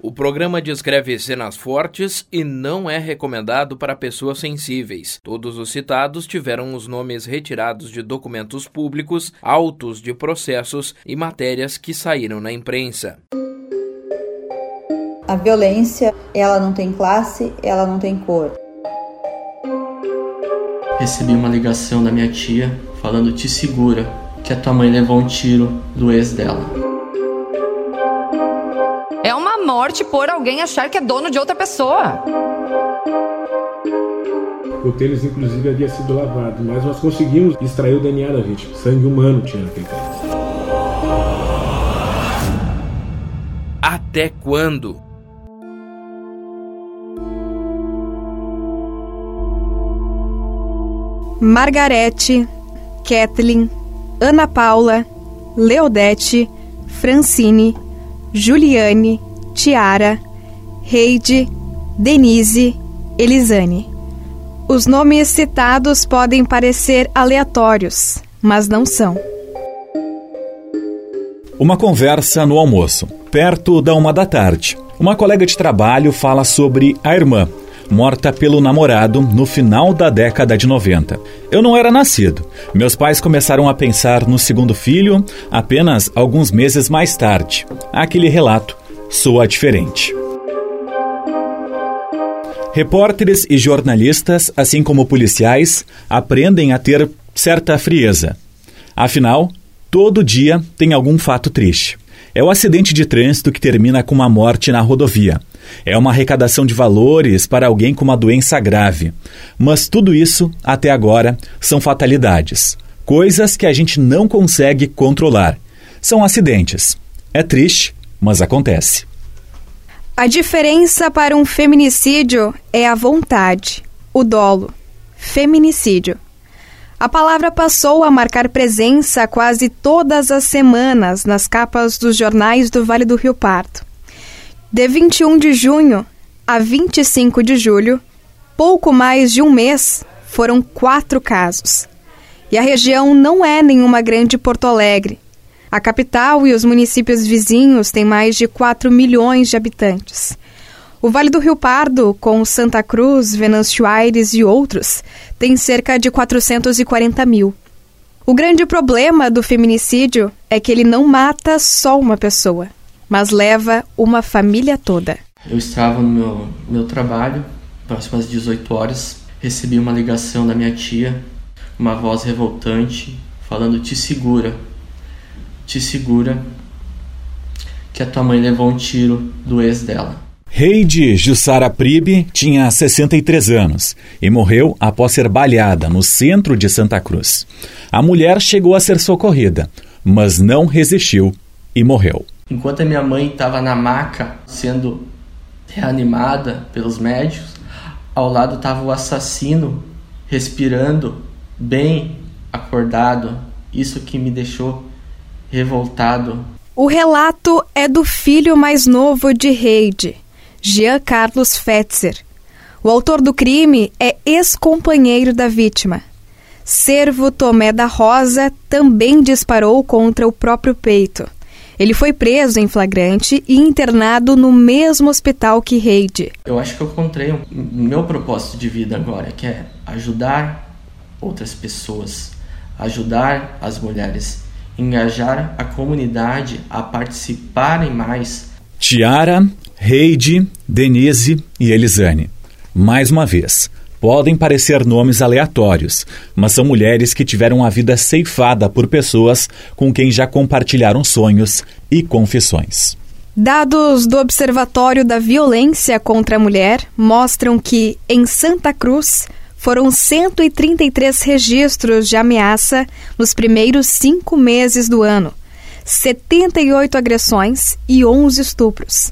O programa descreve cenas fortes e não é recomendado para pessoas sensíveis. Todos os citados tiveram os nomes retirados de documentos públicos, autos de processos e matérias que saíram na imprensa. A violência, ela não tem classe, ela não tem cor. Recebi uma ligação da minha tia falando: "Te segura, que a tua mãe levou um tiro do ex dela." Morte por alguém achar que é dono de outra pessoa. O tênis, inclusive, havia sido lavado, mas nós conseguimos extrair o DNA da vítima. Sangue humano tinha naquele tênis. Até quando? Margarete, Kathleen, Ana Paula, Leodete, Francine, Juliane, Tiara, Heide, Denise, Elisane. Os nomes citados podem parecer aleatórios, mas não são. Uma conversa no almoço, perto da uma da tarde. Uma colega de trabalho fala sobre a irmã, morta pelo namorado no final da década de 90. Eu não era nascido. Meus pais começaram a pensar no segundo filho apenas alguns meses mais tarde. Aquele relato soa diferente. Repórteres e jornalistas, assim como policiais, aprendem a ter certa frieza. Afinal, todo dia tem algum fato triste. É o acidente de trânsito que termina com uma morte na rodovia. É uma arrecadação de valores para alguém com uma doença grave. Mas tudo isso, até agora, são fatalidades. Coisas que a gente não consegue controlar. São acidentes. É triste, mas acontece. A diferença para um feminicídio é a vontade, o dolo. Feminicídio. A palavra passou a marcar presença quase todas as semanas nas capas dos jornais do Vale do Rio Pardo. De 21 de junho a 25 de julho, pouco mais de um mês, foram quatro casos. E a região não é nenhuma grande Porto Alegre, a capital e os municípios vizinhos têm mais de 4 milhões de habitantes. O Vale do Rio Pardo, com Santa Cruz, Venâncio Aires e outros, tem cerca de 440 mil. O grande problema do feminicídio é que ele não mata só uma pessoa, mas leva uma família toda. Eu estava no meu, meu trabalho, próximo às 18 horas, recebi uma ligação da minha tia, uma voz revoltante, falando: Te segura, te segura que a tua mãe levou um tiro do ex dela. Heide Jussara Pribe tinha 63 anos e morreu após ser baleada no centro de Santa Cruz. A mulher chegou a ser socorrida, mas não resistiu e morreu. Enquanto a minha mãe estava na maca sendo reanimada pelos médicos, ao lado estava o assassino respirando bem acordado. Isso que me deixou revoltado. O relato é do filho mais novo de Heide, Jean Carlos Fetzer. O autor do crime é ex-companheiro da vítima. Servo Tomé da Rosa também disparou contra o próprio peito. Ele foi preso em flagrante e internado no mesmo hospital que Heide. Eu acho que eu encontrei o meu propósito de vida agora, que é ajudar outras pessoas, ajudar as mulheres engajar a comunidade a participarem mais. Tiara, Heide, Denise e Elisane. Mais uma vez, podem parecer nomes aleatórios, mas são mulheres que tiveram a vida ceifada por pessoas com quem já compartilharam sonhos e confissões. Dados do Observatório da Violência contra a Mulher mostram que, em Santa Cruz, foram 133 registros de ameaça nos primeiros cinco meses do ano, 78 agressões e 11 estupros.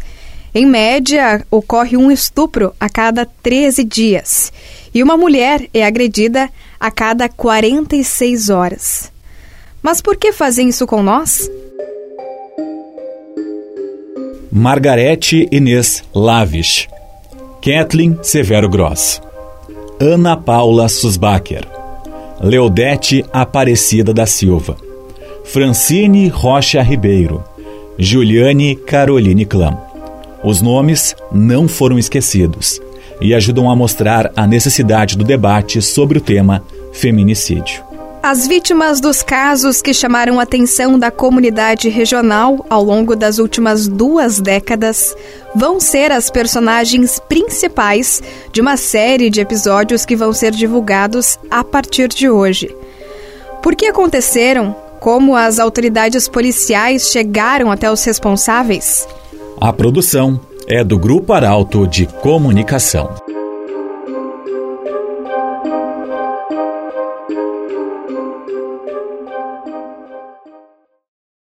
Em média, ocorre um estupro a cada 13 dias e uma mulher é agredida a cada 46 horas. Mas por que fazem isso com nós? Margarete Inês Lavish, Kathleen Severo Gross. Ana Paula Susbacher, Leodete Aparecida da Silva, Francine Rocha Ribeiro, Juliane Caroline Clam, Os nomes não foram esquecidos e ajudam a mostrar a necessidade do debate sobre o tema feminicídio. As vítimas dos casos que chamaram a atenção da comunidade regional ao longo das últimas duas décadas vão ser as personagens principais de uma série de episódios que vão ser divulgados a partir de hoje. Por que aconteceram? Como as autoridades policiais chegaram até os responsáveis? A produção é do Grupo Arauto de Comunicação.